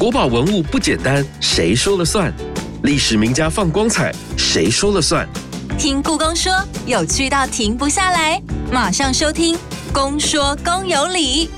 国宝文物不简单，谁说了算？历史名家放光彩，谁说了算？听故宫说，有趣到停不下来，马上收听《公说公有理》。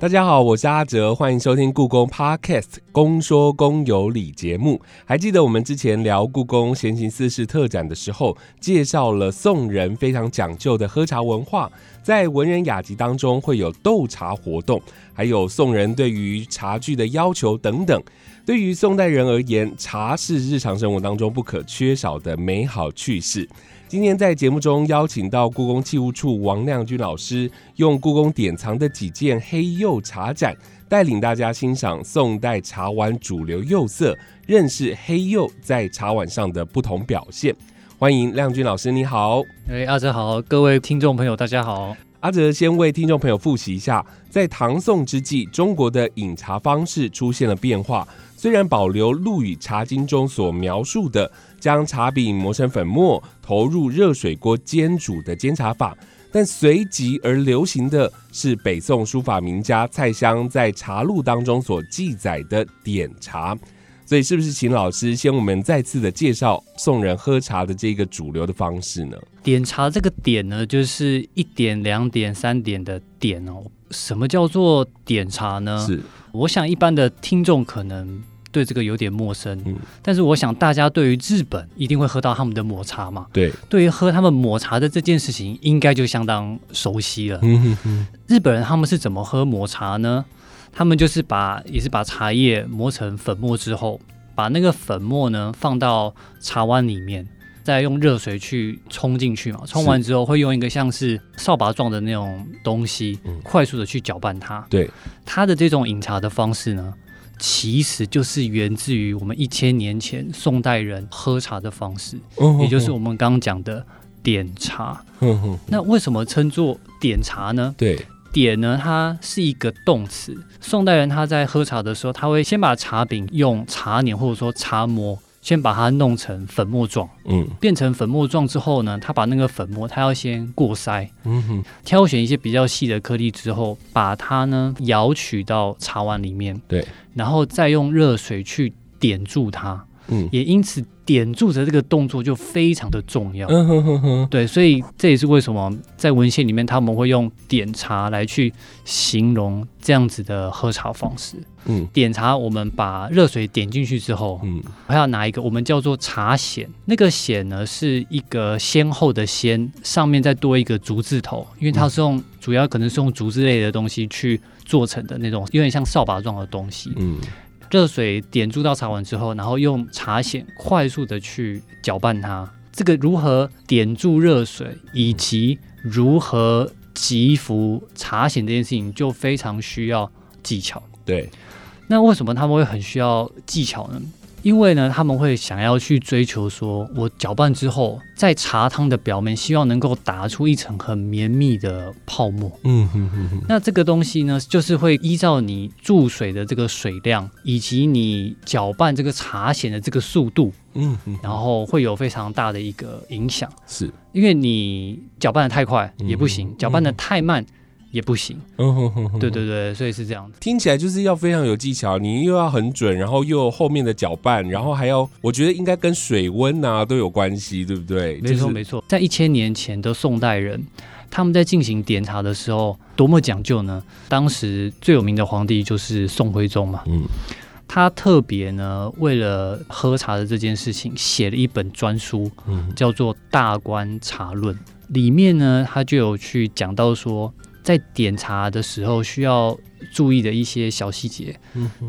大家好，我是阿哲，欢迎收听故宫 Podcast《公说公有理》节目。还记得我们之前聊故宫闲情四事特展的时候，介绍了宋人非常讲究的喝茶文化，在文人雅集当中会有斗茶活动，还有宋人对于茶具的要求等等。对于宋代人而言，茶是日常生活当中不可缺少的美好趣事。今天在节目中邀请到故宫器物处王亮君老师，用故宫典藏的几件黑釉茶盏，带领大家欣赏宋代茶碗主流釉色，认识黑釉在茶碗上的不同表现。欢迎亮君老师，你好。哎，阿哲好，各位听众朋友，大家好。阿哲先为听众朋友复习一下，在唐宋之际，中国的饮茶方式出现了变化。虽然保留《陆羽茶经》中所描述的将茶饼磨成粉末，投入热水锅煎煮的煎茶法，但随即而流行的是北宋书法名家蔡襄在茶录当中所记载的点茶。所以，是不是请老师先我们再次的介绍宋人喝茶的这个主流的方式呢？点茶这个点呢，就是一点、两点、三点的点哦。什么叫做点茶呢？是，我想一般的听众可能。对这个有点陌生，但是我想大家对于日本一定会喝到他们的抹茶嘛？对，对于喝他们抹茶的这件事情，应该就相当熟悉了。日本人他们是怎么喝抹茶呢？他们就是把也是把茶叶磨成粉末之后，把那个粉末呢放到茶碗里面，再用热水去冲进去嘛。冲完之后会用一个像是扫把状的那种东西，快速的去搅拌它。对，它的这种饮茶的方式呢？其实就是源自于我们一千年前宋代人喝茶的方式，也就是我们刚刚讲的点茶。那为什么称作点茶呢？对，点呢，它是一个动词。宋代人他在喝茶的时候，他会先把茶饼用茶碾或者说茶磨。先把它弄成粉末状，嗯，变成粉末状之后呢，他把那个粉末，他要先过筛，嗯哼，挑选一些比较细的颗粒之后，把它呢舀取到茶碗里面，对，然后再用热水去点住它。嗯，也因此点住的这个动作就非常的重要。嗯哼哼哼，对，所以这也是为什么在文献里面他们会用点茶来去形容这样子的喝茶方式。嗯，点茶，我们把热水点进去之后，嗯，还要拿一个我们叫做茶筅，那个筅呢是一个先后的先，上面再多一个竹字头，因为它是用主要可能是用竹子类的东西去做成的那种，有点像扫把状的东西。嗯。热水点注到茶碗之后，然后用茶筅快速的去搅拌它。这个如何点注热水，以及如何击服茶筅这件事情，就非常需要技巧。对，那为什么他们会很需要技巧呢？因为呢，他们会想要去追求说，我搅拌之后，在茶汤的表面，希望能够打出一层很绵密的泡沫。嗯哼哼哼。那这个东西呢，就是会依照你注水的这个水量，以及你搅拌这个茶筅的这个速度，嗯哼，然后会有非常大的一个影响。是，因为你搅拌的太快也不行，搅拌的太慢。也不行，对对对，所以是这样子。听起来就是要非常有技巧，你又要很准，然后又后面的搅拌，然后还要，我觉得应该跟水温啊都有关系，对不对？没错没错，在一千年前的宋代人，他们在进行点茶的时候多么讲究呢？当时最有名的皇帝就是宋徽宗嘛，嗯，他特别呢为了喝茶的这件事情写了一本专书，嗯，叫做《大观茶论》，里面呢他就有去讲到说。在点茶的时候需要注意的一些小细节，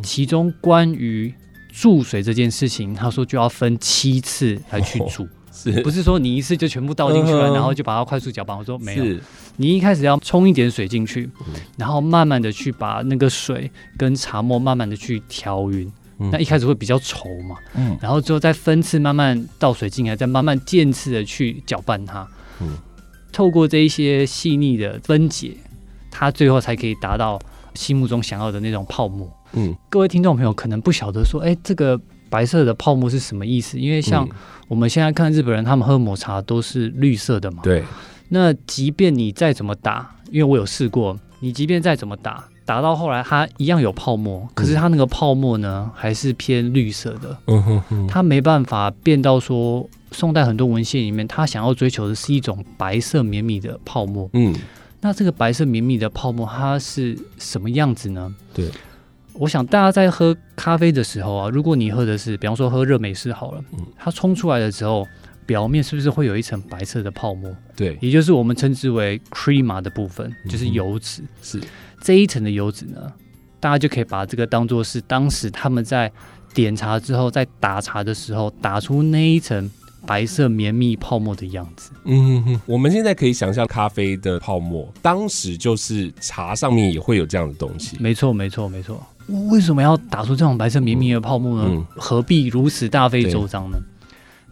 其中关于注水这件事情，他说就要分七次来去注，是。不是说你一次就全部倒进去了，然后就把它快速搅拌？我说没有，你一开始要冲一点水进去，然后慢慢的去把那个水跟茶沫慢慢的去调匀，那一开始会比较稠嘛，嗯，然后之后再分次慢慢倒水进来，再慢慢渐次的去搅拌它，嗯。透过这一些细腻的分解，它最后才可以达到心目中想要的那种泡沫。嗯，各位听众朋友可能不晓得说，哎，这个白色的泡沫是什么意思？因为像我们现在看日本人，他们喝抹茶都是绿色的嘛。对。那即便你再怎么打，因为我有试过，你即便再怎么打。打到后来它一样有泡沫，可是它那个泡沫呢还是偏绿色的。嗯哼哼，它没办法变到说宋代很多文献里面，他想要追求的是一种白色绵密的泡沫。嗯，那这个白色绵密的泡沫它是什么样子呢？对，我想大家在喝咖啡的时候啊，如果你喝的是比方说喝热美式好了，它冲出来的时候。表面是不是会有一层白色的泡沫？对，也就是我们称之为 crema 的部分，就是油脂。是这一层的油脂呢，大家就可以把这个当做是当时他们在点茶之后，在打茶的时候打出那一层白色绵密泡沫的样子。嗯，哼，我们现在可以想象咖啡的泡沫，当时就是茶上面也会有这样的东西。没错，没错，没错。为什么要打出这种白色绵密的泡沫呢？何必如此大费周章呢？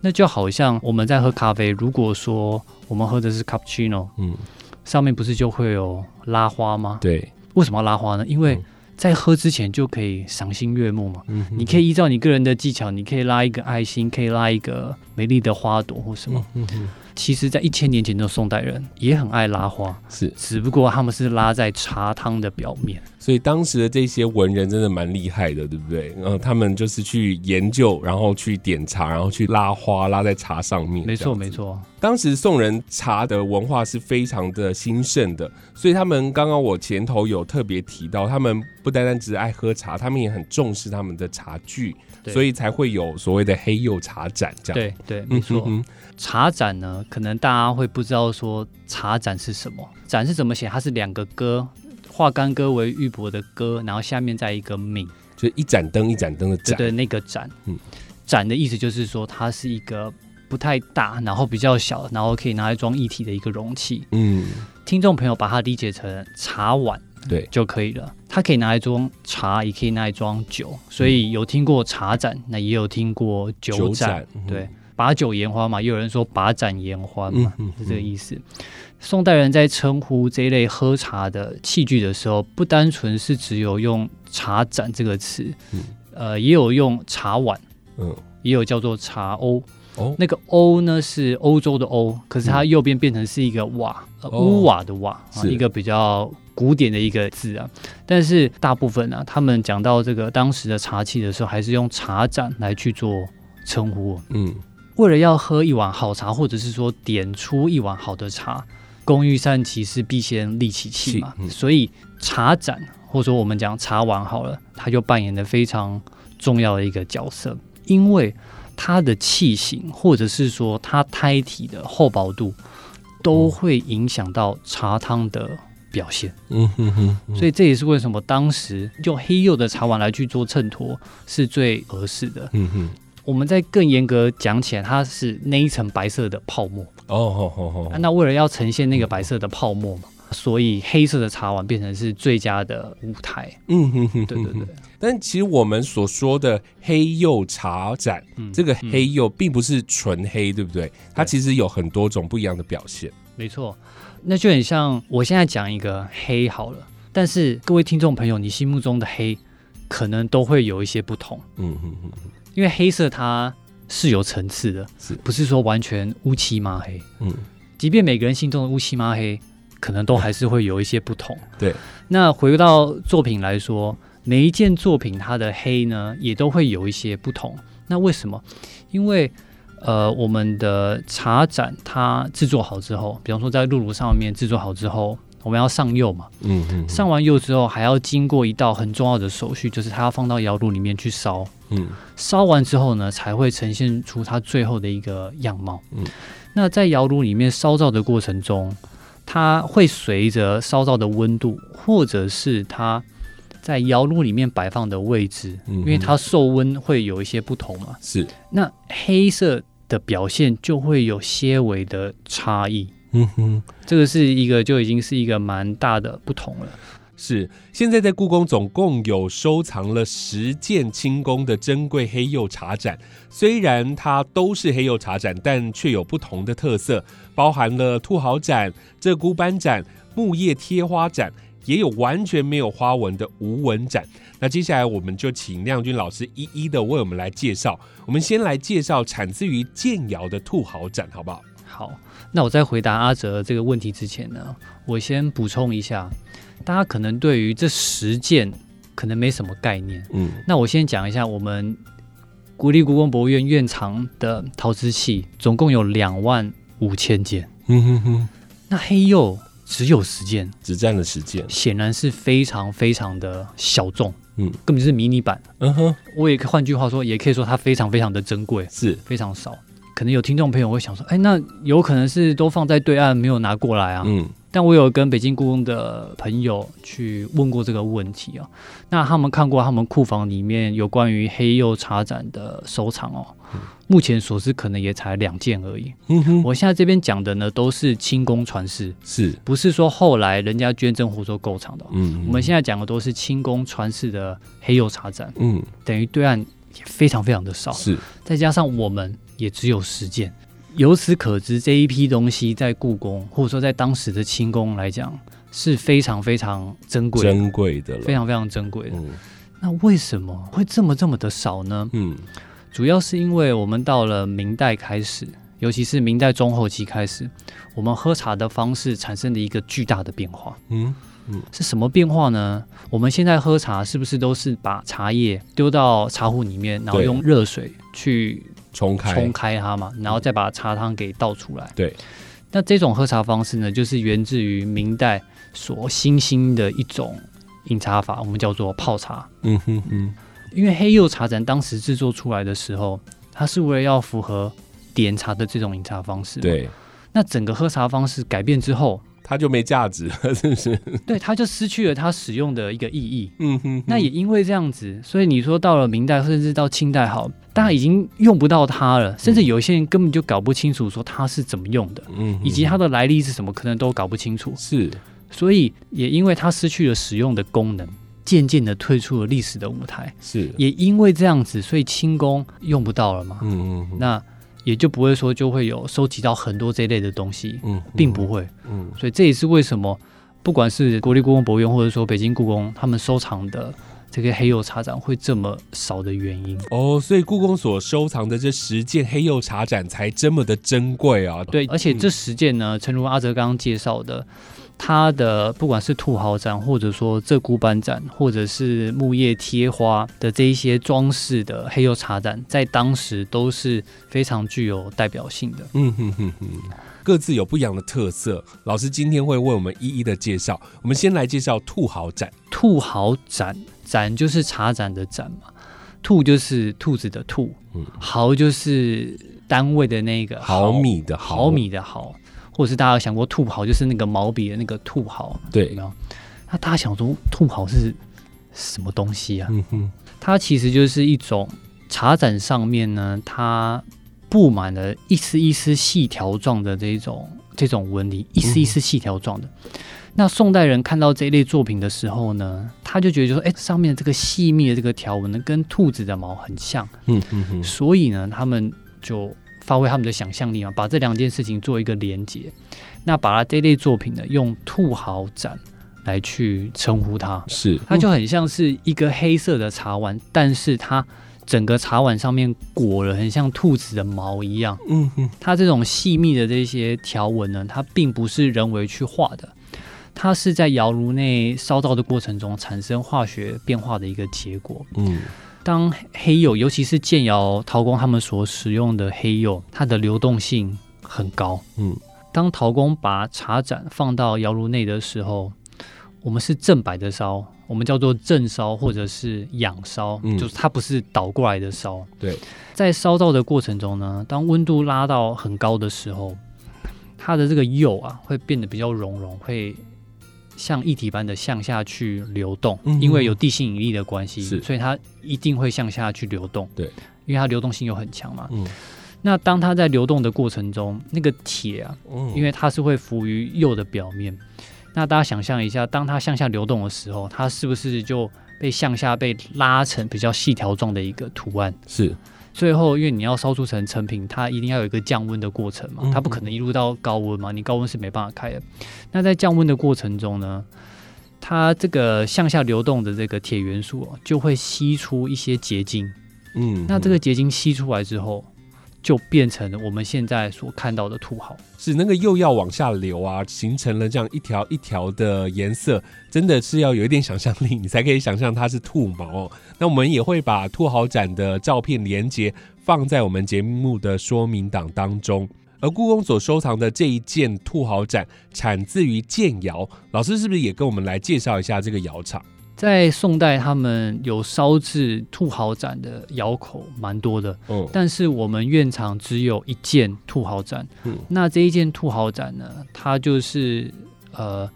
那就好像我们在喝咖啡，如果说我们喝的是 cappuccino，嗯，上面不是就会有拉花吗？对，为什么要拉花呢？因为在喝之前就可以赏心悦目嘛。嗯，你可以依照你个人的技巧，你可以拉一个爱心，可以拉一个美丽的花朵或什么。嗯其实，在一千年前的宋代人也很爱拉花，是，只不过他们是拉在茶汤的表面。所以当时的这些文人真的蛮厉害的，对不对？然后，他们就是去研究，然后去点茶，然后去拉花，拉在茶上面。没错，没错。当时宋人茶的文化是非常的兴盛的，所以他们刚刚我前头有特别提到，他们不单单只爱喝茶，他们也很重视他们的茶具，所以才会有所谓的黑釉茶盏这样。对对，没错。茶盏呢，可能大家会不知道说茶盏是什么，盏是怎么写？它是两个歌，化干戈为玉帛的戈，然后下面再一个皿，就一盏灯一盏灯的盏。对，那个盏，嗯，盏的意思就是说它是一个不太大，然后比较小，然后可以拿来装液体的一个容器。嗯，听众朋友把它理解成茶碗，对就可以了。它可以拿来装茶，也可以拿来装酒，所以有听过茶盏，那也有听过酒盏，对。把酒言欢嘛，也有人说把盏言欢嘛，是这个意思。宋代人在称呼这一类喝茶的器具的时候，不单纯是只有用茶盏这个词，呃，也有用茶碗，嗯，也有叫做茶瓯。哦，那个瓯呢是欧洲的瓯，可是它右边变成是一个瓦，屋瓦的瓦，一个比较古典的一个字啊。但是大部分呢，他们讲到这个当时的茶器的时候，还是用茶盏来去做称呼。嗯。为了要喝一碗好茶，或者是说点出一碗好的茶，工欲善其事，必先利其器嘛。所以茶盏，或者说我们讲茶碗好了，它就扮演的非常重要的一个角色，因为它的器型，或者是说它胎体的厚薄度，都会影响到茶汤的表现。嗯哼哼。所以这也是为什么当时用黑釉的茶碗来去做衬托是最合适的。嗯哼。我们在更严格讲起来，它是那一层白色的泡沫哦，好好好。那为了要呈现那个白色的泡沫嘛，所以黑色的茶碗变成是最佳的舞台。嗯哼哼，对对对。但其实我们所说的黑釉茶盏，这个黑釉并不是纯黑，对不对？它其实有很多种不一样的表现。没错，那就很像我现在讲一个黑好了，但是各位听众朋友，你心目中的黑可能都会有一些不同。嗯哼哼。因为黑色它是有层次的，是不是说完全乌漆抹黑？嗯，即便每个人心中的乌漆抹黑，可能都还是会有一些不同。对，那回到作品来说，每一件作品它的黑呢，也都会有一些不同。那为什么？因为呃，我们的茶盏它制作好之后，比方说在露炉上面制作好之后。我们要上釉嘛，嗯嗯，上完釉之后还要经过一道很重要的手续，就是它要放到窑炉里面去烧，嗯，烧完之后呢，才会呈现出它最后的一个样貌，嗯，那在窑炉里面烧造的过程中，它会随着烧造的温度，或者是它在窑炉里面摆放的位置，因为它受温会有一些不同嘛，是，那黑色的表现就会有些微的差异。嗯哼，这个是一个就已经是一个蛮大的不同了。是，现在在故宫总共有收藏了十件清宫的珍贵黑釉茶盏，虽然它都是黑釉茶盏，但却有不同的特色，包含了兔毫盏、鹧鸪斑盏、木叶贴花盏，也有完全没有花纹的无纹盏。那接下来我们就请亮君老师一一的为我们来介绍。我们先来介绍产自于建窑的兔毫盏，好不好？好。那我在回答阿哲这个问题之前呢，我先补充一下，大家可能对于这十件可能没什么概念。嗯，那我先讲一下，我们国立故宫博物院院藏的陶瓷器总共有两万五千件。嗯哼哼，那黑釉只有十件，只占了十件，显然是非常非常的小众。嗯，根本就是迷你版。嗯哼，我也换句话说，也可以说它非常非常的珍贵，是非常少。可能有听众朋友会想说，哎，那有可能是都放在对岸没有拿过来啊？嗯。但我有跟北京故宫的朋友去问过这个问题啊，那他们看过他们库房里面有关于黑釉茶盏的收藏哦，目前所知可能也才两件而已。嗯哼，我现在这边讲的呢都是清宫传世，是。不是说后来人家捐赠或者购藏的？嗯，我们现在讲的都是清宫传世的黑釉茶盏，嗯，等于对岸也非常非常的少，是。再加上我们也只有十件。由此可知，这一批东西在故宫，或者说在当时的清宫来讲，是非常非常珍贵、珍贵的，非常非常珍贵的。那为什么会这么这么的少呢？嗯，主要是因为我们到了明代开始，尤其是明代中后期开始，我们喝茶的方式产生了一个巨大的变化。嗯嗯，是什么变化呢？我们现在喝茶是不是都是把茶叶丢到茶壶里面，然后用热水去？冲开冲开它嘛，然后再把茶汤给倒出来。对，那这种喝茶方式呢，就是源自于明代所新兴的一种饮茶法，我们叫做泡茶。嗯哼哼，因为黑釉茶盏当时制作出来的时候，它是为了要符合点茶的这种饮茶方式。对，那整个喝茶方式改变之后。它就没价值了，是不是？对，它就失去了它使用的一个意义。嗯哼。那也因为这样子，所以你说到了明代，甚至到清代，好，大家已经用不到它了，甚至有些人根本就搞不清楚说它是怎么用的，嗯，以及它的来历是什么，可能都搞不清楚。是。所以也因为它失去了使用的功能，渐渐的退出了历史的舞台。是。也因为这样子，所以清宫用不到了嘛。嗯嗯。那。也就不会说就会有收集到很多这一类的东西，嗯，并不会，嗯，所以这也是为什么不管是国立故宫博物院或者说北京故宫，他们收藏的这个黑釉茶盏会这么少的原因。哦，所以故宫所收藏的这十件黑釉茶盏才这么的珍贵啊！对，而且这十件呢，诚如阿哲刚刚介绍的。它的不管是兔豪展，或者说鹧鸪斑展，或者是木叶贴花的这一些装饰的黑釉茶盏，在当时都是非常具有代表性的。嗯哼哼哼，各自有不一样的特色。老师今天会为我们一一的介绍。我们先来介绍兔豪展。兔豪展，展就是茶盏的盏嘛。兔就是兔子的兔，毫就是单位的那个毫米的毫米的毫。或者是大家有想过兔毫，就是那个毛笔的那个兔毫，对，那大家想说兔毫是什么东西啊？嗯哼，它其实就是一种茶盏上面呢，它布满了一丝一丝细条状的这种这种纹理，一丝一丝细条状的。那宋代人看到这一类作品的时候呢，他就觉得就说，哎，上面这个细密的这个条纹呢，跟兔子的毛很像。嗯嗯嗯，所以呢，他们就。发挥他们的想象力嘛，把这两件事情做一个连接，那把它这类作品呢，用兔毫盏来去称呼它，是。它就很像是一个黑色的茶碗，但是它整个茶碗上面裹了很像兔子的毛一样，嗯哼，它这种细密的这些条纹呢，它并不是人为去画的，它是在窑炉内烧造的过程中产生化学变化的一个结果，嗯。当黑釉，尤其是建窑陶工他们所使用的黑釉，它的流动性很高。嗯，当陶工把茶盏放到窑炉内的时候，我们是正摆的烧，我们叫做正烧或者是仰烧，就是它不是倒过来的烧。对，在烧造的过程中呢，当温度拉到很高的时候，它的这个釉啊会变得比较融融，会。像液体般的向下去流动，因为有地心引力的关系，所以它一定会向下去流动。对，因为它流动性又很强嘛。嗯，那当它在流动的过程中，那个铁啊，因为它是会浮于釉的表面。那大家想象一下，当它向下流动的时候，它是不是就被向下被拉成比较细条状的一个图案？是。最后，因为你要烧出成成品，它一定要有一个降温的过程嘛，它不可能一路到高温嘛，你高温是没办法开的。那在降温的过程中呢，它这个向下流动的这个铁元素啊就会吸出一些结晶，嗯，那这个结晶吸出来之后，就变成我们现在所看到的兔毫。是那个釉药往下流啊，形成了这样一条一条的颜色，真的是要有一点想象力，你才可以想象它是兔毛。那我们也会把兔毫展的照片连接放在我们节目的说明档当中。而故宫所收藏的这一件兔毫盏，产自于建窑，老师是不是也跟我们来介绍一下这个窑厂？在宋代，他们有烧制兔毫盏的窑口蛮多的，嗯，但是我们院厂只有一件兔毫盏，嗯，那这一件兔毫盏呢，它就是呃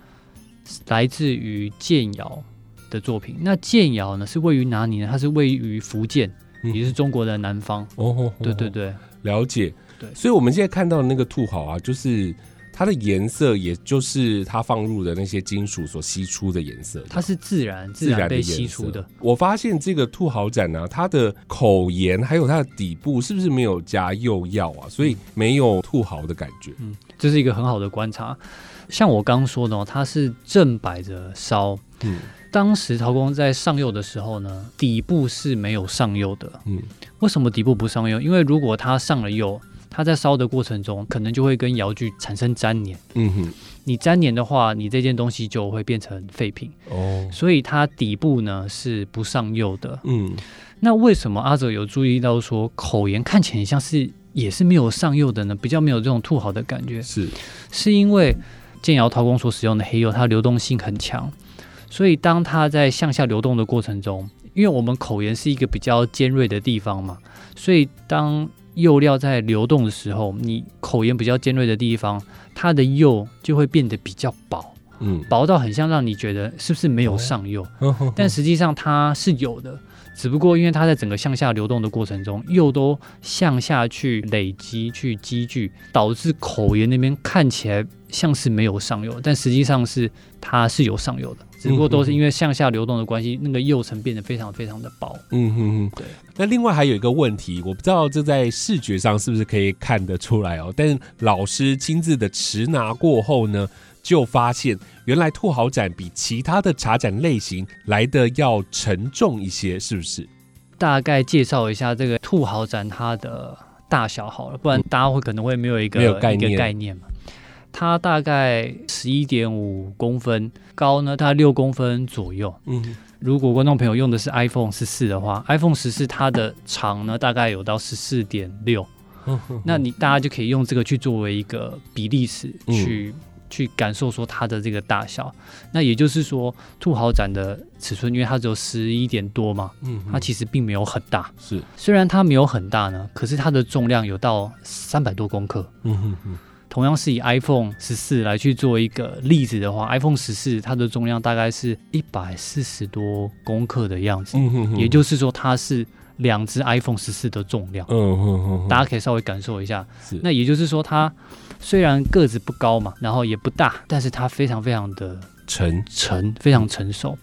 来自于建窑的作品。那建窑呢是位于哪里呢？它是位于福建，也是中国的南方。哦，对对对，了解。对，所以我们现在看到的那个兔毫啊，就是。它的颜色，也就是它放入的那些金属所吸出的颜色，它是自然自然被吸出的。我发现这个兔毫盏呢，它的口沿还有它的底部是不是没有加釉药啊？所以没有兔毫的感觉。嗯，这是一个很好的观察。像我刚说的，哦它是正摆着烧。嗯，当时陶工在上釉的时候呢，底部是没有上釉的。嗯，为什么底部不上釉？因为如果它上了釉。它在烧的过程中，可能就会跟窑具产生粘连。嗯哼，你粘连的话，你这件东西就会变成废品。哦，所以它底部呢是不上釉的。嗯，那为什么阿哲有注意到说口沿看起来像是也是没有上釉的呢？比较没有这种兔毫的感觉。是，是因为建窑陶工所使用的黑釉，它流动性很强，所以当它在向下流动的过程中，因为我们口沿是一个比较尖锐的地方嘛，所以当釉料在流动的时候，你口沿比较尖锐的地方，它的釉就会变得比较薄，嗯，薄到很像让你觉得是不是没有上釉，但实际上它是有的，只不过因为它在整个向下流动的过程中，釉都向下去累积、去积聚，导致口沿那边看起来像是没有上釉，但实际上是它是有上釉的。只不过都是因为向下流动的关系，那个釉层变得非常非常的薄。嗯哼哼，对。那另外还有一个问题，我不知道这在视觉上是不是可以看得出来哦。但是老师亲自的持拿过后呢，就发现原来兔毫盏比其他的茶盏类型来的要沉重一些，是不是？大概介绍一下这个兔毫盏它的大小好了，不然大家会可能会没有一个没有概念概念嘛。它大概十一点五公分高呢，它六公分左右。嗯，如果观众朋友用的是 iPhone 十四的话，iPhone 十四它的长呢大概有到十四点六。那你大家就可以用这个去作为一个比例尺去去感受说它的这个大小。那也就是说，兔豪展的尺寸，因为它只有十一点多嘛，嗯，它其实并没有很大。是，虽然它没有很大呢，可是它的重量有到三百多公克。嗯哼哼。同样是以 iPhone 十四来去做一个例子的话，iPhone 十四它的重量大概是一百四十多公克的样子，也就是说它是两只 iPhone 十四的重量。嗯嗯嗯，大家可以稍微感受一下。是，那也就是说它虽然个子不高嘛，然后也不大，但是它非常非常的沉沉，非常成熟。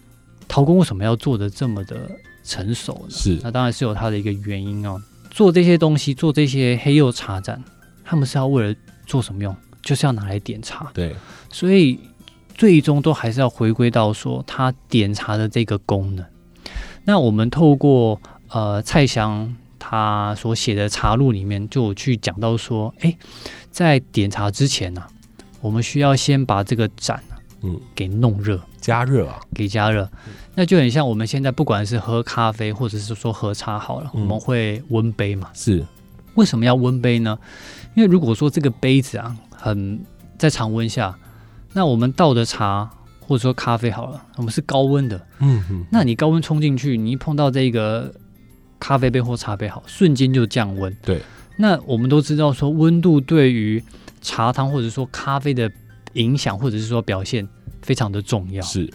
陶工为什么要做的这么的成熟呢？是，那当然是有它的一个原因哦。做这些东西，做这些黑釉茶盏，他们是要为了。做什么用？就是要拿来点茶。对，所以最终都还是要回归到说它点茶的这个功能。那我们透过呃蔡襄他所写的茶录里面，就去讲到说，哎，在点茶之前呢，我们需要先把这个盏嗯给弄热，加热啊，给加热。那就很像我们现在不管是喝咖啡或者是说喝茶好了，我们会温杯嘛。是，为什么要温杯呢？因为如果说这个杯子啊，很在常温下，那我们倒的茶或者说咖啡好了，我们是高温的，嗯嗯，那你高温冲进去，你一碰到这个咖啡杯或茶杯，好，瞬间就降温。对，那我们都知道说温度对于茶汤或者说咖啡的影响或者是说表现非常的重要，是，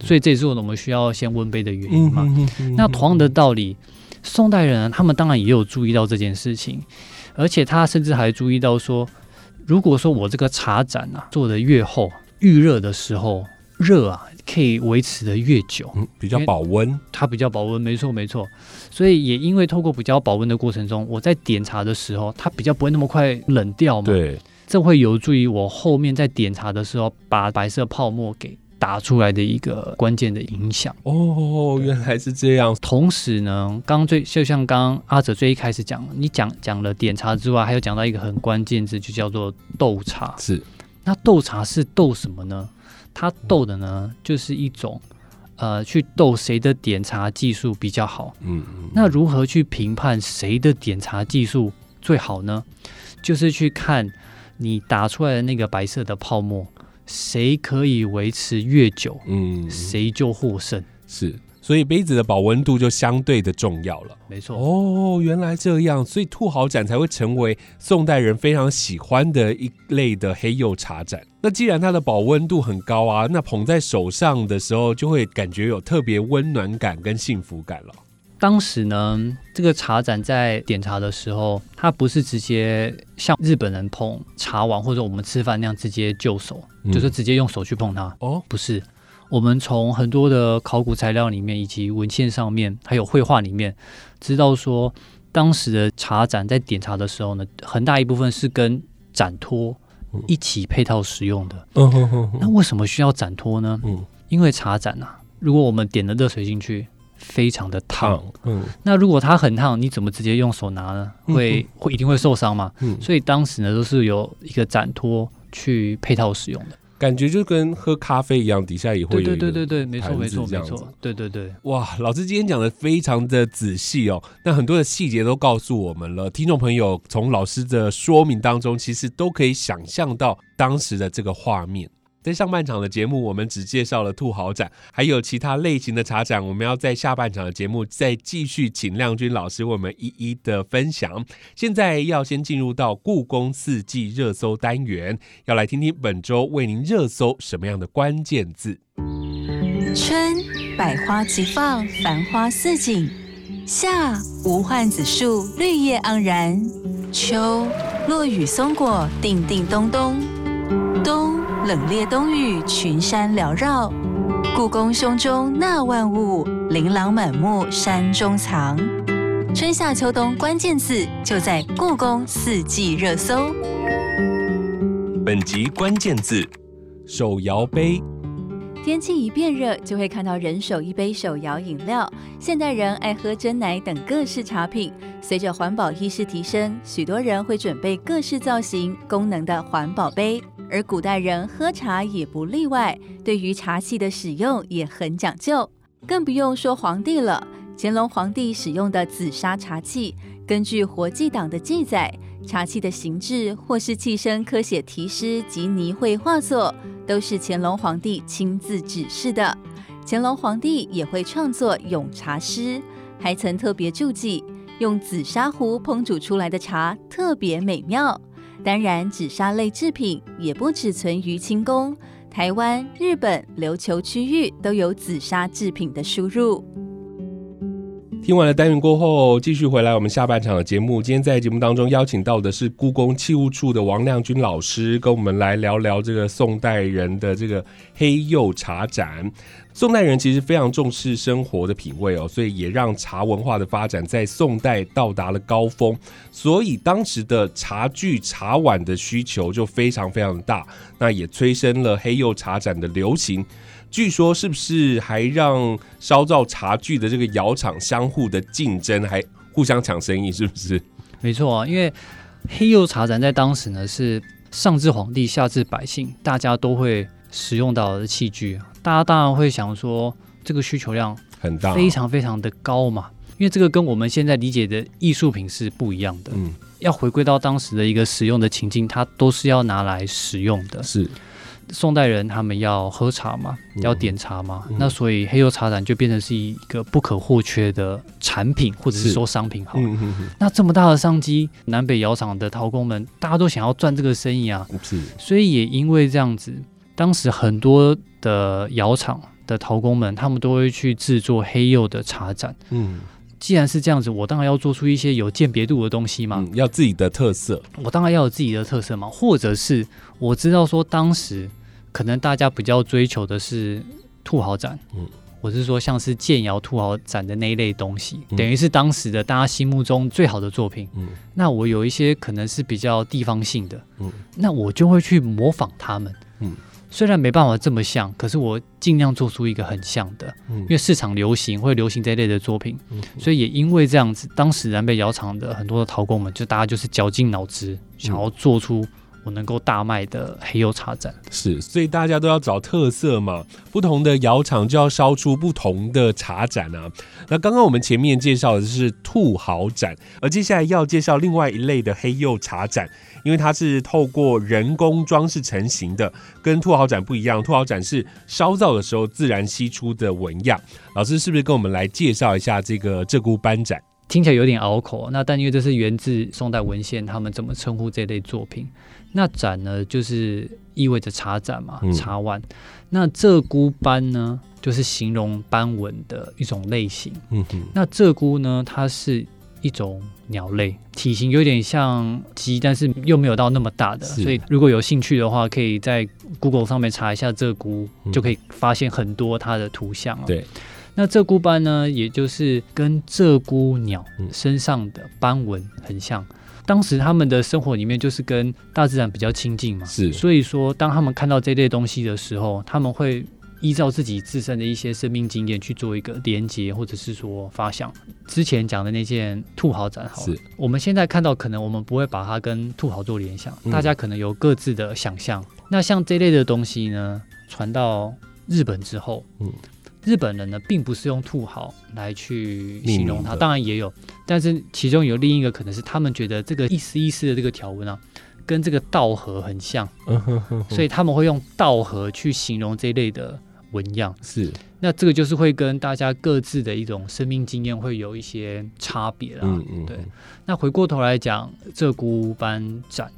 所以这也是我们需要先温杯的原因嘛。那同样的道理，宋代人他们当然也有注意到这件事情。而且他甚至还注意到说，如果说我这个茶盏啊做的越厚，预热的时候热啊可以维持的越久，嗯，比较保温，它比较保温，没错没错。所以也因为透过比较保温的过程中，我在点茶的时候，它比较不会那么快冷掉嘛。对，这会有助于我后面在点茶的时候把白色泡沫给打出来的一个关键的影响。哦，原来是这样。同时呢，刚最就像刚阿哲最一开始讲，你讲讲了点茶之外，还有讲到一个很关键字，就叫做斗茶。是，那斗茶是斗什么呢？它斗的呢，就是一种。呃，去斗谁的点茶技术比较好？嗯嗯。那如何去评判谁的点茶技术最好呢？就是去看你打出来的那个白色的泡沫，谁可以维持越久，嗯，谁就获胜。是。所以杯子的保温度就相对的重要了。没错哦，原来这样，所以兔毫盏才会成为宋代人非常喜欢的一类的黑釉茶盏。那既然它的保温度很高啊，那捧在手上的时候就会感觉有特别温暖感跟幸福感了。当时呢，这个茶盏在点茶的时候，它不是直接像日本人碰茶碗或者我们吃饭那样直接就手，就是直接用手去碰它。哦，不是。我们从很多的考古材料里面，以及文献上面，还有绘画里面，知道说，当时的茶盏在点茶的时候呢，很大一部分是跟盏托一起配套使用的。那为什么需要盏托呢？嗯，因为茶盏啊，如果我们点了热水进去，非常的烫。嗯，那如果它很烫，你怎么直接用手拿呢？会会一定会受伤嘛。嗯，所以当时呢，都是有一个展托去配套使用的。感觉就跟喝咖啡一样，底下也会有对对对对，没错没错没错，对对对。哇，老师今天讲的非常的仔细哦，那很多的细节都告诉我们了。听众朋友从老师的说明当中，其实都可以想象到当时的这个画面。在上半场的节目，我们只介绍了兔毫盏，还有其他类型的茶盏。我们要在下半场的节目再继续请亮君老师为我们一一的分享。现在要先进入到故宫四季热搜单元，要来听听本周为您热搜什么样的关键字。春，百花齐放，繁花似锦；夏，无患子树，绿叶盎然；秋，落雨松果，叮叮咚咚；冬。冷冽冬雨，群山缭绕。故宫胸中纳万物，琳琅满目山中藏。春夏秋冬关键字就在故宫四季热搜。本集关键字：手摇杯。天气一变热，就会看到人手一杯手摇饮料。现代人爱喝真奶等各式茶品。随着环保意识提升，许多人会准备各式造型、功能的环保杯。而古代人喝茶也不例外，对于茶器的使用也很讲究，更不用说皇帝了。乾隆皇帝使用的紫砂茶器，根据活记档的记载，茶器的形制或是器身刻写题诗及泥绘画作，都是乾隆皇帝亲自指示的。乾隆皇帝也会创作咏茶诗，还曾特别注记，用紫砂壶烹煮出来的茶特别美妙。当然，紫砂类制品也不只存于清宫，台湾、日本、琉球区域都有紫砂制品的输入。听完了单元过后，继续回来我们下半场的节目。今天在节目当中邀请到的是故宫器物处的王亮君老师，跟我们来聊聊这个宋代人的这个黑釉茶盏。宋代人其实非常重视生活的品味哦，所以也让茶文化的发展在宋代到达了高峰。所以当时的茶具、茶碗的需求就非常非常大，那也催生了黑釉茶盏的流行。据说是不是还让烧造茶具的这个窑厂相互的竞争，还互相抢生意？是不是？没错啊，因为黑釉茶盏在当时呢是上至皇帝，下至百姓，大家都会使用到的器具。大家当然会想说，这个需求量很大，非常非常的高嘛。因为这个跟我们现在理解的艺术品是不一样的。嗯，要回归到当时的一个使用的情境，它都是要拿来使用的。是。宋代人他们要喝茶嘛，要点茶嘛，那所以黑釉茶盏就变成是一个不可或缺的产品，或者是说商品好。那这么大的商机，南北窑厂的陶工们大家都想要赚这个生意啊，是。所以也因为这样子，当时很多的窑厂的陶工们，他们都会去制作黑釉的茶盏。嗯，既然是这样子，我当然要做出一些有鉴别度的东西嘛，要自己的特色。我当然要有自己的特色嘛，或者是我知道说当时。可能大家比较追求的是兔豪展，嗯，我是说像是建窑兔豪展的那一类东西，等于是当时的大家心目中最好的作品。嗯，那我有一些可能是比较地方性的，嗯，那我就会去模仿他们，嗯，虽然没办法这么像，可是我尽量做出一个很像的，因为市场流行会流行这一类的作品，所以也因为这样子，当时南北窑厂的很多的陶工们，就大家就是绞尽脑汁，想要做出。我能够大卖的黑釉茶盏是，所以大家都要找特色嘛。不同的窑厂就要烧出不同的茶盏啊。那刚刚我们前面介绍的是兔毫盏，而接下来要介绍另外一类的黑釉茶盏，因为它是透过人工装饰成型的，跟兔毫盏不一样。兔毫盏是烧造的时候自然吸出的纹样。老师是不是跟我们来介绍一下这个鹧鸪斑盏？听起来有点拗口，那但因为这是源自宋代文献，他们怎么称呼这类作品？那盏呢，就是意味着茶盏嘛，茶碗。那鹧鸪斑呢，就是形容斑纹的一种类型。嗯哼。那鹧鸪呢，它是一种鸟类，体型有点像鸡，但是又没有到那么大的。所以如果有兴趣的话，可以在 Google 上面查一下鹧鸪，就可以发现很多它的图像了。对。那鹧鸪斑呢，也就是跟鹧鸪鸟身上的斑纹很像。当时他们的生活里面就是跟大自然比较亲近嘛，是，所以说当他们看到这类东西的时候，他们会依照自己自身的一些生命经验去做一个连接，或者是说发想。之前讲的那件兔毫展，好，我们现在看到可能我们不会把它跟兔毫做联想，大家可能有各自的想象。那像这类的东西呢，传到日本之后，嗯。日本人呢，并不是用土豪来去形容它，当然也有，但是其中有另一个可能是他们觉得这个一丝一丝的这个条纹啊，跟这个稻禾很像，所以他们会用稻禾去形容这一类的纹样。是，那这个就是会跟大家各自的一种生命经验会有一些差别啦。嗯嗯，对。那回过头来讲，鹧鸪斑展。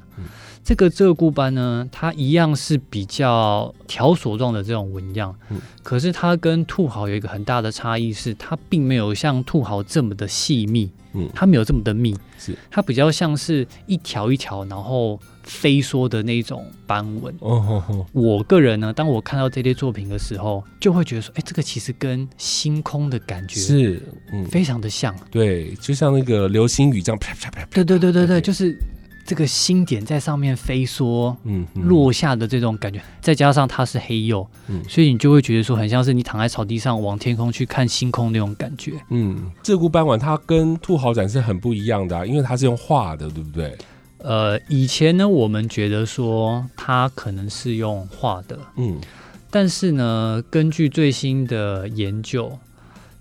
这个鹧鸪斑呢，它一样是比较条索状的这种纹样，嗯，可是它跟兔毫有一个很大的差异，是它并没有像兔毫这么的细密，嗯，它没有这么的密，是它比较像是一条一条，然后飞梭的那种斑纹。哦，我个人呢，当我看到这类作品的时候，就会觉得说，哎，这个其实跟星空的感觉是，嗯，非常的像，对，就像那个流星雨这样啪啪啪，对对对对对，就是。这个星点在上面飞梭，嗯，落下的这种感觉，再加上它是黑釉，嗯，所以你就会觉得说，很像是你躺在草地上往天空去看星空那种感觉。嗯，鹧鸪斑纹它跟兔毫展是很不一样的，因为它是用画的，对不对？呃，以前呢，我们觉得说它可能是用画的，嗯，但是呢，根据最新的研究，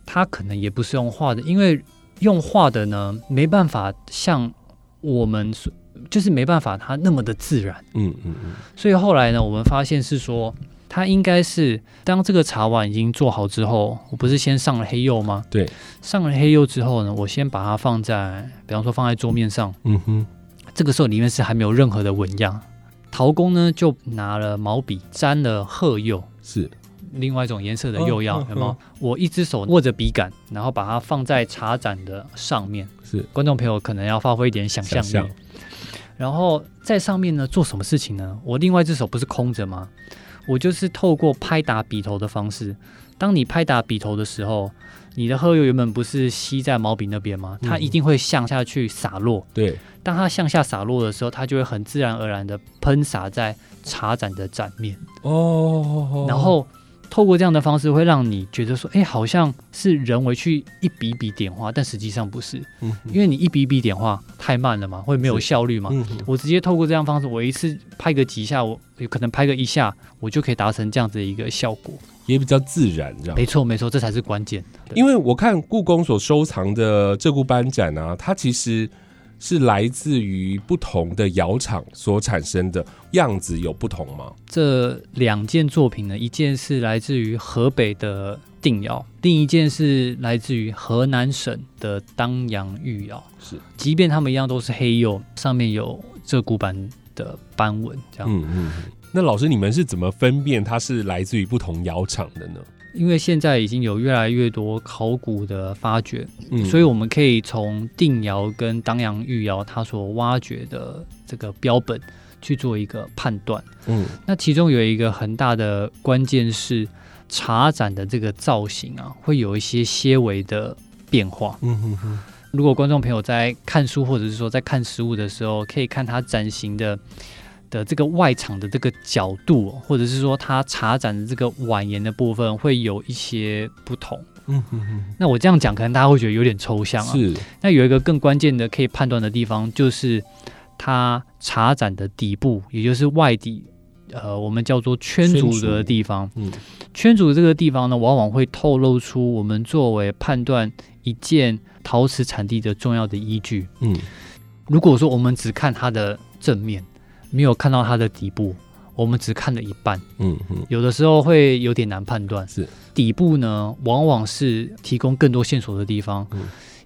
它可能也不是用画的，因为用画的呢，没办法像我们所就是没办法，它那么的自然。嗯嗯嗯。所以后来呢，我们发现是说，它应该是当这个茶碗已经做好之后，我不是先上了黑釉吗？对。上了黑釉之后呢，我先把它放在，比方说放在桌面上。嗯哼。这个时候里面是还没有任何的纹样。陶工呢就拿了毛笔沾了褐釉，是另外一种颜色的釉药，有吗？我一只手握着笔杆，然后把它放在茶盏的上面。是。观众朋友可能要发挥一点想象力。然后在上面呢做什么事情呢？我另外一只手不是空着吗？我就是透过拍打笔头的方式。当你拍打笔头的时候，你的喝油原本不是吸在毛笔那边吗？它一定会向下去洒落。对，当它向下洒落的时候，它就会很自然而然的喷洒在茶盏的盏面。哦，然后。透过这样的方式，会让你觉得说，哎，好像是人为去一笔笔点画，但实际上不是，嗯，因为你一笔笔点画太慢了嘛，会没有效率嘛。我直接透过这样方式，我一次拍个几下，我有可能拍个一下，我就可以达成这样子的一个效果，也比较自然，这样。没错，没错，这才是关键。因为我看故宫所收藏的鹧鸪斑展啊，它其实。是来自于不同的窑厂所产生的样子有不同吗？这两件作品呢，一件是来自于河北的定窑，另一件是来自于河南省的当阳玉窑。是，即便他们一样都是黑釉，上面有鹧鸪斑的斑纹，这样。嗯嗯。那老师，你们是怎么分辨它是来自于不同窑厂的呢？因为现在已经有越来越多考古的发掘，嗯，所以我们可以从定窑跟当阳玉窑它所挖掘的这个标本去做一个判断，嗯，那其中有一个很大的关键是茶盏的这个造型啊，会有一些些微的变化，嗯哼哼。如果观众朋友在看书或者是说在看实物的时候，可以看它展型的的这个外场的这个角度，或者是说它茶盏的这个碗沿的部分会有一些不同。嗯哼哼。那我这样讲，可能大家会觉得有点抽象啊。是。那有一个更关键的可以判断的地方，就是它茶盏的底部，也就是外底，呃，我们叫做圈足的地方。嗯。圈足这个地方呢，往往会透露出我们作为判断一件陶瓷产地的重要的依据。嗯。如果说我们只看它的正面。没有看到它的底部，我们只看了一半。嗯嗯，有的时候会有点难判断。是底部呢，往往是提供更多线索的地方。嗯，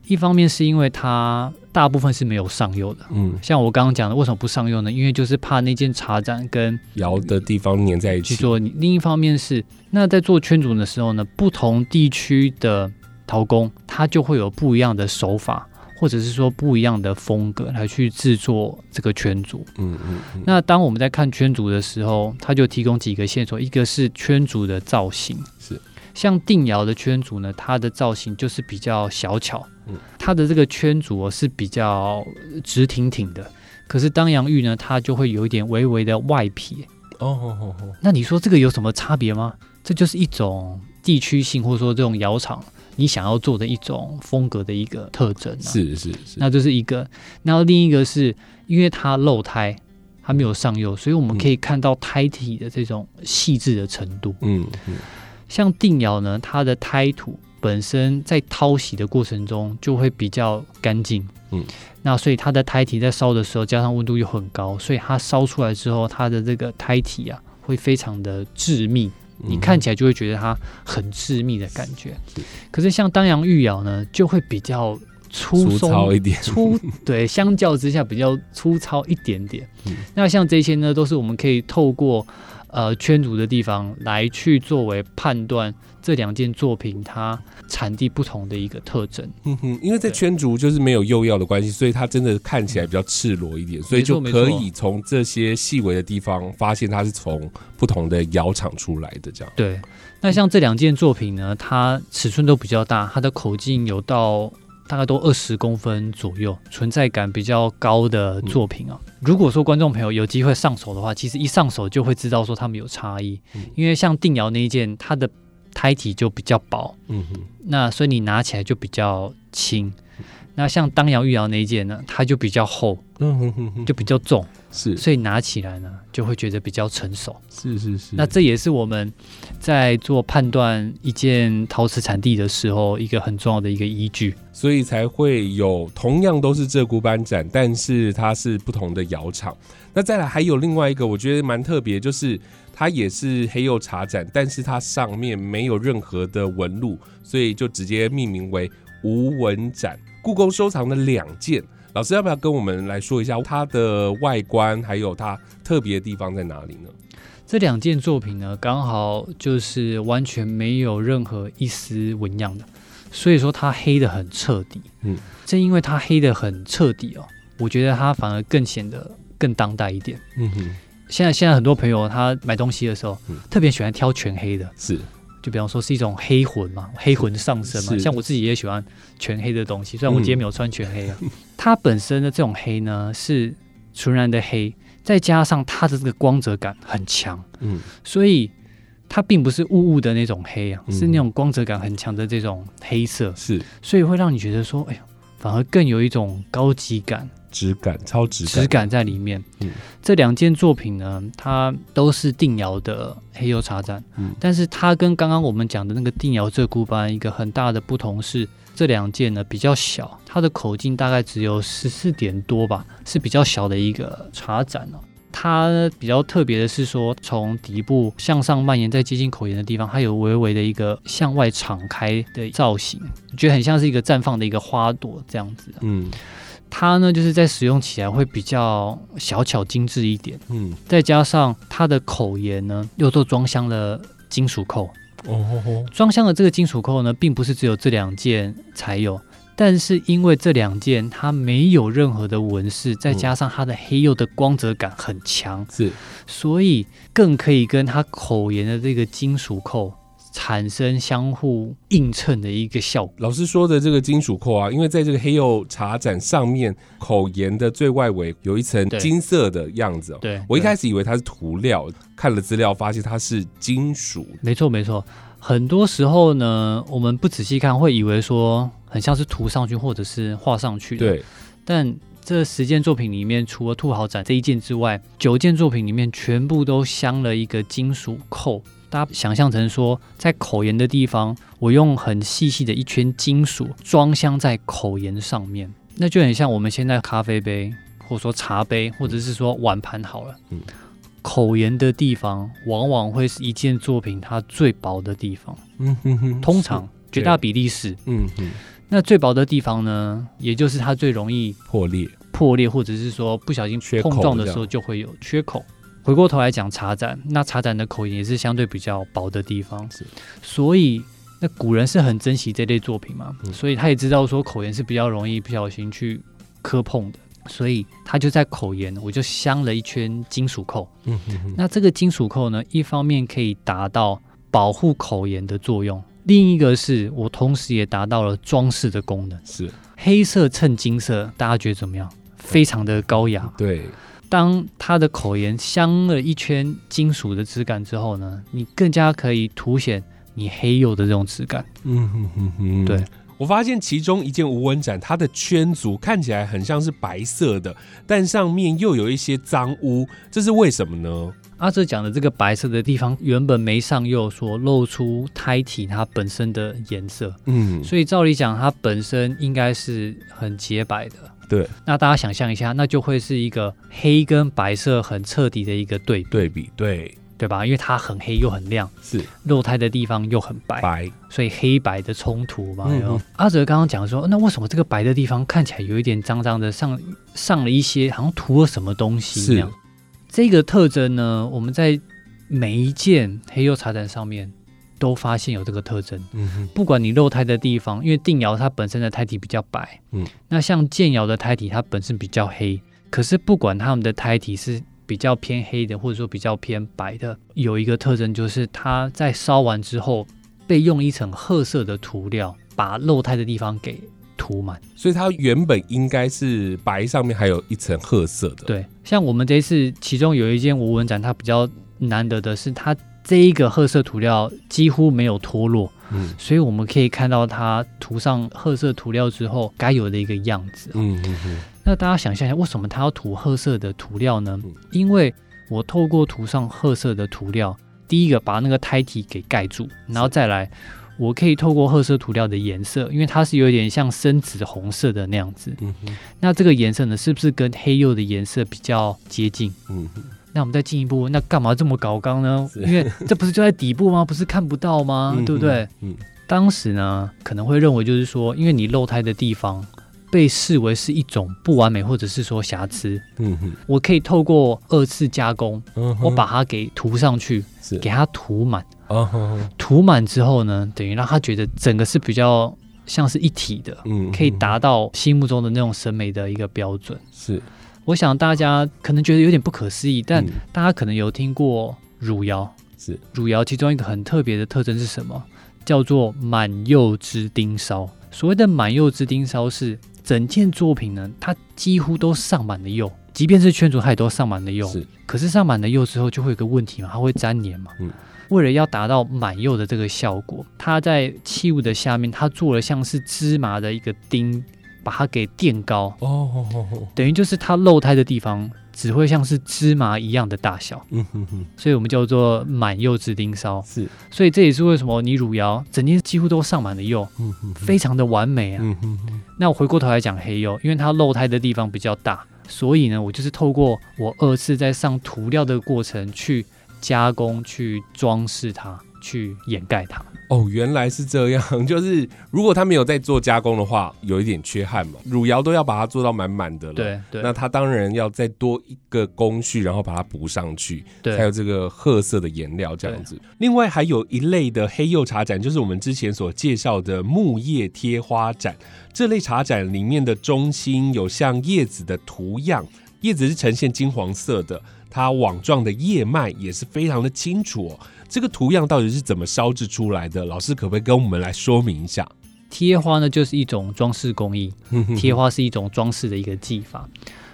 一方面是因为它大部分是没有上釉的。嗯，像我刚刚讲的，为什么不上釉呢？因为就是怕那件茶盏跟窑的地方粘在一起。去做。另一方面是，那在做圈组的时候呢，不同地区的陶工他就会有不一样的手法。或者是说不一样的风格来去制作这个圈组，嗯嗯。那当我们在看圈组的时候，它就提供几个线索，一个是圈组的造型，是像定窑的圈组呢，它的造型就是比较小巧，嗯，它的这个圈组是比较直挺挺的。可是当阳玉呢，它就会有一点微微的外撇。哦哦哦哦。那你说这个有什么差别吗？这就是一种地区性，或者说这种窑厂。你想要做的一种风格的一个特征，是是是，那这是一个。然后另一个是因为它漏胎，它没有上釉，所以我们可以看到胎体的这种细致的程度。嗯嗯，像定窑呢，它的胎土本身在淘洗的过程中就会比较干净。嗯，那所以它的胎体在烧的时候，加上温度又很高，所以它烧出来之后，它的这个胎体啊会非常的致密。你看起来就会觉得它很致密的感觉，可是像当阳玉窑呢，就会比较粗糙一点，粗对，相较之下比较粗糙一点点。那像这些呢，都是我们可以透过。呃，圈足的地方来去作为判断这两件作品它产地不同的一个特征。嗯哼，因为在圈足就是没有釉药的关系，所以它真的看起来比较赤裸一点，所以就可以从这些细微的地方发现它是从不同的窑厂出来的。这样对。那像这两件作品呢，它尺寸都比较大，它的口径有到。大概都二十公分左右，存在感比较高的作品啊。如果说观众朋友有机会上手的话，其实一上手就会知道说它们有差异。因为像定窑那一件，它的胎体就比较薄，嗯哼，那所以你拿起来就比较轻。那像当阳玉窑那一件呢，它就比较厚，嗯哼哼哼，就比较重，是，所以拿起来呢就会觉得比较成熟。是是是。那这也是我们在做判断一件陶瓷产地的时候一个很重要的一个依据。所以才会有同样都是鹧鸪斑盏，但是它是不同的窑厂。那再来还有另外一个，我觉得蛮特别，就是它也是黑釉茶盏，但是它上面没有任何的纹路，所以就直接命名为无纹盏。故宫收藏的两件，老师要不要跟我们来说一下它的外观，还有它特别的地方在哪里呢？这两件作品呢，刚好就是完全没有任何一丝纹样的，所以说它黑的很彻底。嗯，正因为它黑的很彻底哦，我觉得它反而更显得更当代一点。嗯哼，现在现在很多朋友他买东西的时候，特别喜欢挑全黑的。是。就比方说是一种黑魂嘛，黑魂上身嘛。像我自己也喜欢全黑的东西，虽然我今天没有穿全黑啊。它本身的这种黑呢，是纯然的黑，再加上它的这个光泽感很强，嗯，所以它并不是雾雾的那种黑啊，是那种光泽感很强的这种黑色，是，所以会让你觉得说，哎呀，反而更有一种高级感。质感超质质感在里面。嗯，这两件作品呢，它都是定窑的黑釉茶盏。嗯，但是它跟刚刚我们讲的那个定窑鹧鸪斑一个很大的不同是，这两件呢比较小，它的口径大概只有十四点多吧，是比较小的一个茶盏哦。它比较特别的是说，从底部向上蔓延，在接近口沿的地方，它有微微的一个向外敞开的造型，觉得很像是一个绽放的一个花朵这样子。嗯。它呢，就是在使用起来会比较小巧精致一点，嗯，再加上它的口沿呢，又都装箱了金属扣。哦，装箱的这个金属扣呢，并不是只有这两件才有，但是因为这两件它没有任何的纹饰，再加上它的黑釉的光泽感很强，是，所以更可以跟它口沿的这个金属扣。产生相互映衬的一个效果。老师说的这个金属扣啊，因为在这个黑釉茶盏上面口沿的最外围有一层金色的样子。对，我一开始以为它是涂料，看了资料发现它是金属。没错，没错。很多时候呢，我们不仔细看会以为说很像是涂上去或者是画上去的。对，但这十件作品里面，除了兔豪展这一件之外，九件作品里面全部都镶了一个金属扣。大家想象成说，在口沿的地方，我用很细细的一圈金属装箱在口沿上面，那就很像我们现在咖啡杯，或者说茶杯，或者是说碗盘好了。嗯。口沿的地方，往往会是一件作品它最薄的地方。嗯哼哼，通常绝大比例是。嗯哼，那最薄的地方呢，也就是它最容易破裂、破裂，或者是说不小心碰撞的时候就会有缺口。回过头来讲茶盏，那茶盏的口沿也是相对比较薄的地方。是，所以那古人是很珍惜这类作品嘛，所以他也知道说口沿是比较容易不小心去磕碰的。所以他就在口沿，我就镶了一圈金属扣。嗯哼那这个金属扣呢，一方面可以达到保护口沿的作用，另一个是我同时也达到了装饰的功能。是黑色衬金色，大家觉得怎么样？非常的高雅。对，当它的口沿镶了一圈金属的质感之后呢，你更加可以凸显你黑釉的这种质感。嗯哼哼哼，对。我发现其中一件无纹展，它的圈足看起来很像是白色的，但上面又有一些脏污，这是为什么呢？阿哲讲的这个白色的地方，原本没上釉所露出胎体它本身的颜色，嗯，所以照理讲，它本身应该是很洁白的。对，那大家想象一下，那就会是一个黑跟白色很彻底的一个对对比，对。对吧？因为它很黑又很亮，是肉胎的地方又很白，白，所以黑白的冲突嘛。阿哲刚刚讲说，那为什么这个白的地方看起来有一点脏脏的，上上了一些，好像涂了什么东西那样？这个特征呢，我们在每一件黑釉茶盏上面都发现有这个特征。不管你露胎的地方，因为定窑它本身的胎体比较白，嗯，那像建窑的胎体它本身比较黑，可是不管它们的胎体是。比较偏黑的，或者说比较偏白的，有一个特征就是它在烧完之后被用一层褐色的涂料把露胎的地方给涂满，所以它原本应该是白，上面还有一层褐色的。对，像我们这次其中有一件无纹展，它比较难得的是它这一个褐色涂料几乎没有脱落，嗯，所以我们可以看到它涂上褐色涂料之后该有的一个样子。嗯嗯嗯。那大家想象一下，为什么它要涂褐色的涂料呢？因为我透过涂上褐色的涂料，第一个把那个胎体给盖住，然后再来，我可以透过褐色涂料的颜色，因为它是有点像深紫红色的那样子。嗯那这个颜色呢，是不是跟黑釉的颜色比较接近？嗯那我们再进一步，那干嘛这么搞刚呢？因为这不是就在底部吗？不是看不到吗？对不对？嗯。当时呢，可能会认为就是说，因为你漏胎的地方。被视为是一种不完美，或者是说瑕疵。嗯哼，我可以透过二次加工，我把它给涂上去，给它涂满。涂满之后呢，等于让他觉得整个是比较像是一体的，嗯，可以达到心目中的那种审美的一个标准。是，我想大家可能觉得有点不可思议，但大家可能有听过汝窑。是，汝窑其中一个很特别的特征是什么？叫做满釉之钉烧。所谓的满釉之钉烧是。整件作品呢，它几乎都上满了釉，即便是圈足，它也都上满了釉。是，可是上满了釉之后，就会有个问题嘛，它会粘黏嘛。嗯，为了要达到满釉的这个效果，它在器物的下面，它做了像是芝麻的一个钉，把它给垫高。哦，等于就是它漏胎的地方。只会像是芝麻一样的大小，嗯哼哼，所以我们叫做满釉之钉烧。是，所以这也是为什么你汝窑整件几乎都上满了釉，嗯哼，非常的完美啊。嗯哼哼。那我回过头来讲黑釉，因为它漏胎的地方比较大，所以呢，我就是透过我二次在上涂料的过程去加工、去装饰它、去掩盖它。哦，原来是这样，就是如果他没有在做加工的话，有一点缺憾嘛。汝窑都要把它做到满满的了，对对，那它当然要再多一个工序，然后把它补上去，对才有这个褐色的颜料这样子。另外还有一类的黑釉茶盏，就是我们之前所介绍的木叶贴花盏。这类茶盏里面的中心有像叶子的图样，叶子是呈现金黄色的。它网状的叶脉也是非常的清楚哦。这个图样到底是怎么烧制出来的？老师可不可以跟我们来说明一下？贴花呢，就是一种装饰工艺，贴花是一种装饰的一个技法。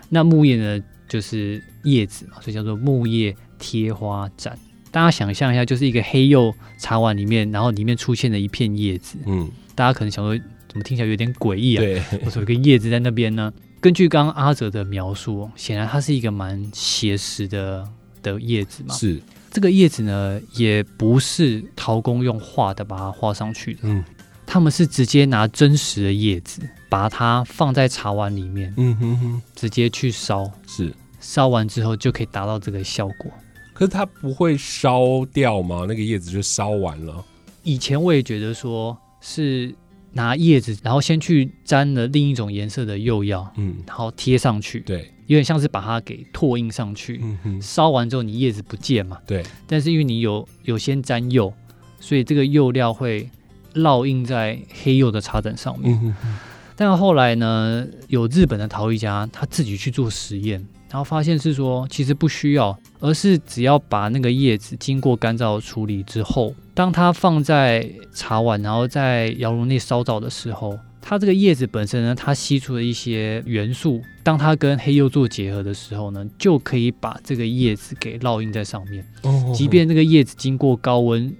那木叶呢，就是叶子嘛，所以叫做木叶贴花展。大家想象一下，就是一个黑釉茶碗里面，然后里面出现了一片叶子。嗯，大家可能想说，怎么听起来有点诡异啊？对，我说一个叶子在那边呢。根据刚刚阿哲的描述，显然它是一个蛮写实的的叶子嘛。是，这个叶子呢，也不是陶工用画的把它画上去的。嗯，他们是直接拿真实的叶子，把它放在茶碗里面。嗯哼哼，直接去烧。是，烧完之后就可以达到这个效果。可是它不会烧掉吗？那个叶子就烧完了。以前我也觉得说是拿叶子，然后先去沾了另一种颜色的釉药，嗯，然后贴上去，对，有点像是把它给拓印上去。嗯哼，烧完之后你叶子不见嘛？对。但是因为你有有先沾釉，所以这个釉料会烙印在黑釉的茶盏上面。嗯哼。但后来呢，有日本的陶艺家他自己去做实验。然后发现是说，其实不需要，而是只要把那个叶子经过干燥处理之后，当它放在茶碗，然后在窑炉内烧造的时候，它这个叶子本身呢，它吸出的一些元素，当它跟黑釉做结合的时候呢，就可以把这个叶子给烙印在上面。哦，即便这个叶子经过高温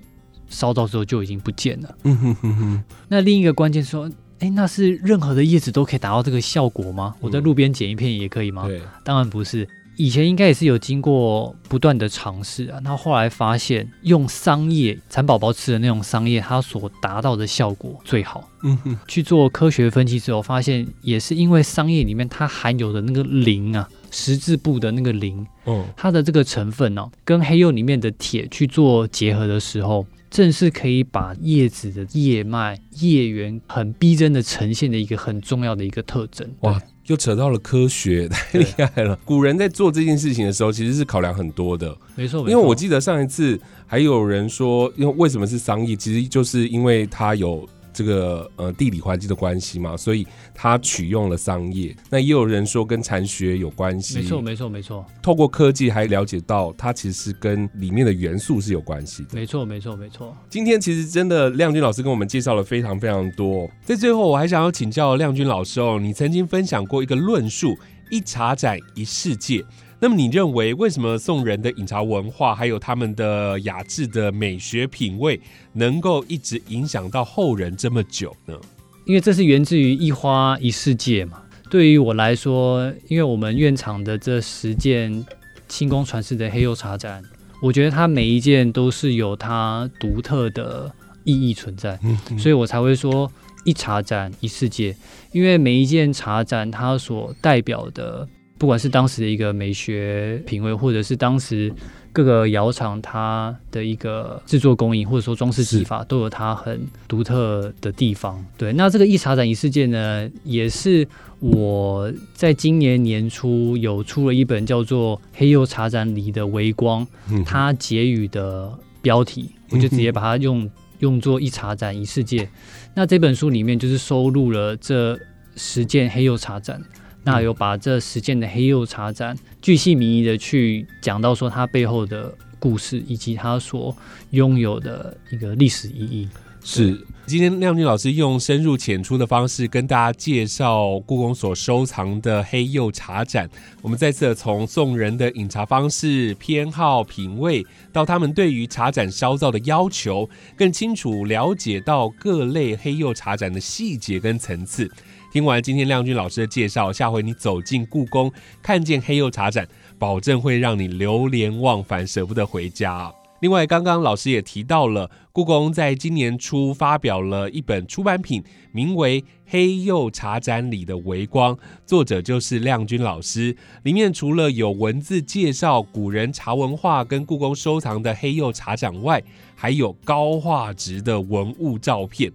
烧造之后就已经不见了。嗯哼哼哼。那另一个关键说。哎，那是任何的叶子都可以达到这个效果吗？我在路边捡一片也可以吗？对，当然不是。以前应该也是有经过不断的尝试啊，那后来发现用桑叶蚕宝宝吃的那种桑叶，它所达到的效果最好。嗯哼，去做科学分析之后，发现也是因为桑叶里面它含有的那个磷啊，十字部的那个磷，哦，它的这个成分呢，跟黑釉里面的铁去做结合的时候。正是可以把叶子的叶脉、叶缘很逼真的呈现的一个很重要的一个特征。哇，又扯到了科学，太厉害了！古人在做这件事情的时候，其实是考量很多的。没错，因为我记得上一次还有人说，因为为什么是商议，其实就是因为它有。这个呃地理环境的关系嘛，所以它取用了桑叶。那也有人说跟禅学有关系，没错没错没错。透过科技还了解到它其实是跟里面的元素是有关系的，没错没错没错。今天其实真的亮君老师跟我们介绍了非常非常多。在最后，我还想要请教亮君老师哦，你曾经分享过一个论述：一茶盏一世界。那么你认为，为什么宋人的饮茶文化，还有他们的雅致的美学品味，能够一直影响到后人这么久呢？因为这是源自于一花一世界嘛。对于我来说，因为我们院场的这十件清宫传世的黑釉茶盏，我觉得它每一件都是有它独特的意义存在，所以我才会说一茶盏一世界。因为每一件茶盏，它所代表的。不管是当时的一个美学品味，或者是当时各个窑厂它的一个制作工艺，或者说装饰技法，都有它很独特的地方。对，那这个一茶展一世界呢，也是我在今年年初有出了一本叫做《黑釉茶展里的微光》，它结语的标题，我就直接把它用用作一茶展一世界。那这本书里面就是收录了这十件黑釉茶展。那有把这十件的黑釉茶盏，巨细靡遗的去讲到说它背后的故事，以及它所拥有的一个历史意义。是，今天亮君老师用深入浅出的方式跟大家介绍故宫所收藏的黑釉茶盏。我们再次从宋人的饮茶方式、偏好、品味，到他们对于茶盏烧造的要求，更清楚了解到各类黑釉茶盏的细节跟层次。听完今天亮君老师的介绍，下回你走进故宫，看见黑釉茶盏，保证会让你流连忘返，舍不得回家。另外，刚刚老师也提到了，故宫在今年初发表了一本出版品，名为《黑釉茶盏里的微光》，作者就是亮君老师。里面除了有文字介绍古人茶文化跟故宫收藏的黑釉茶盏外，还有高画质的文物照片。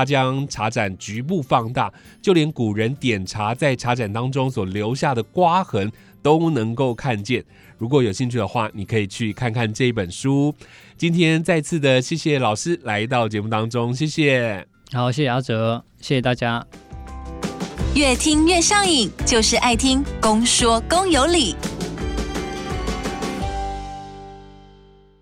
他将茶盏局部放大，就连古人点茶在茶盏当中所留下的刮痕都能够看见。如果有兴趣的话，你可以去看看这一本书。今天再次的谢谢老师来到节目当中，谢谢。好，谢谢阿哲，谢谢大家。越听越上瘾，就是爱听公说公有理。